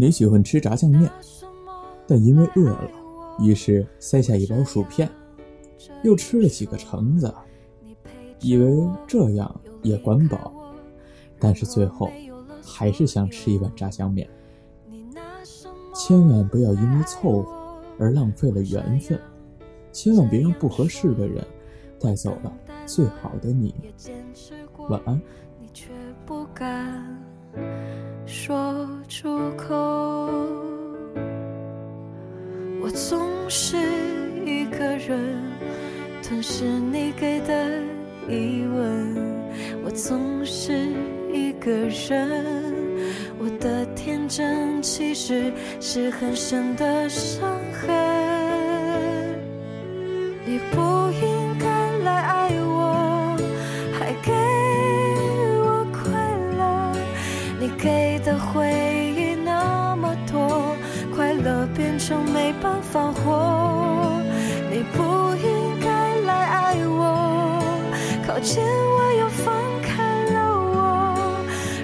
你喜欢吃炸酱面，但因为饿了，于是塞下一包薯片，又吃了几个橙子，以为这样也管饱，但是最后还是想吃一碗炸酱面。千万不要因为凑合而浪费了缘分，千万别让不合适的人带走了最好的你。晚安。不敢说出口，我总是一个人吞噬你给的疑问，我总是一个人，我的天真其实是很深的伤痕，你不应放火。你不应该来爱我，靠近我又放开了我。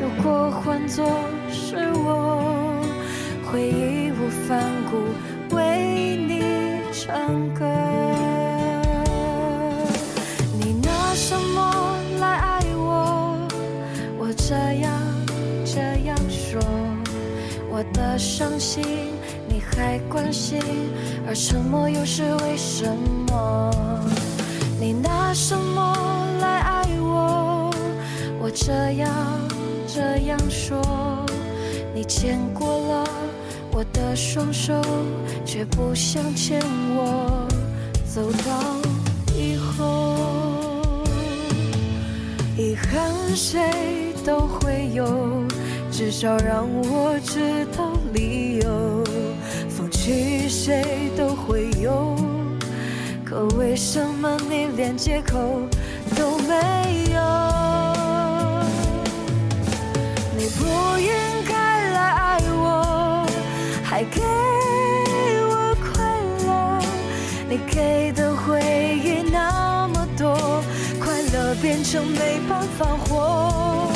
如果换作是我，会义无反顾为你唱歌。你拿什么来爱我？我这样说。我的伤心你还关心，而沉默又是为什么？你拿什么来爱我？我这样这样说，你牵过了我的双手，却不想牵我走到以后。遗憾谁都会有。至少让我知道理由，放弃谁都会有，可为什么你连借口都没有？你不应该来爱我，还给我快乐，你给的回忆那么多，快乐变成没办法活，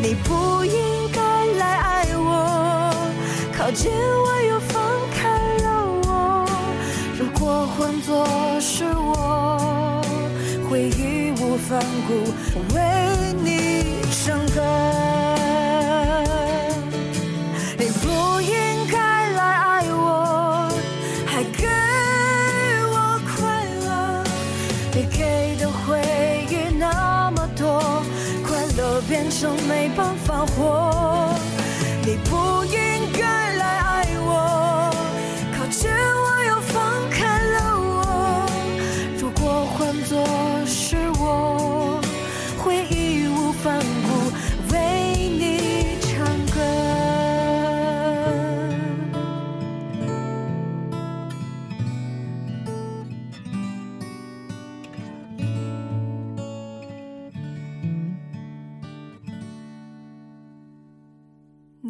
你不应。该来爱我又换作是我，会义无反顾为你唱歌。你不应该来爱我，还给我快乐，你给的回忆那么多，快乐变成没办法活。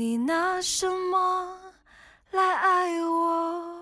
你拿什么来爱我？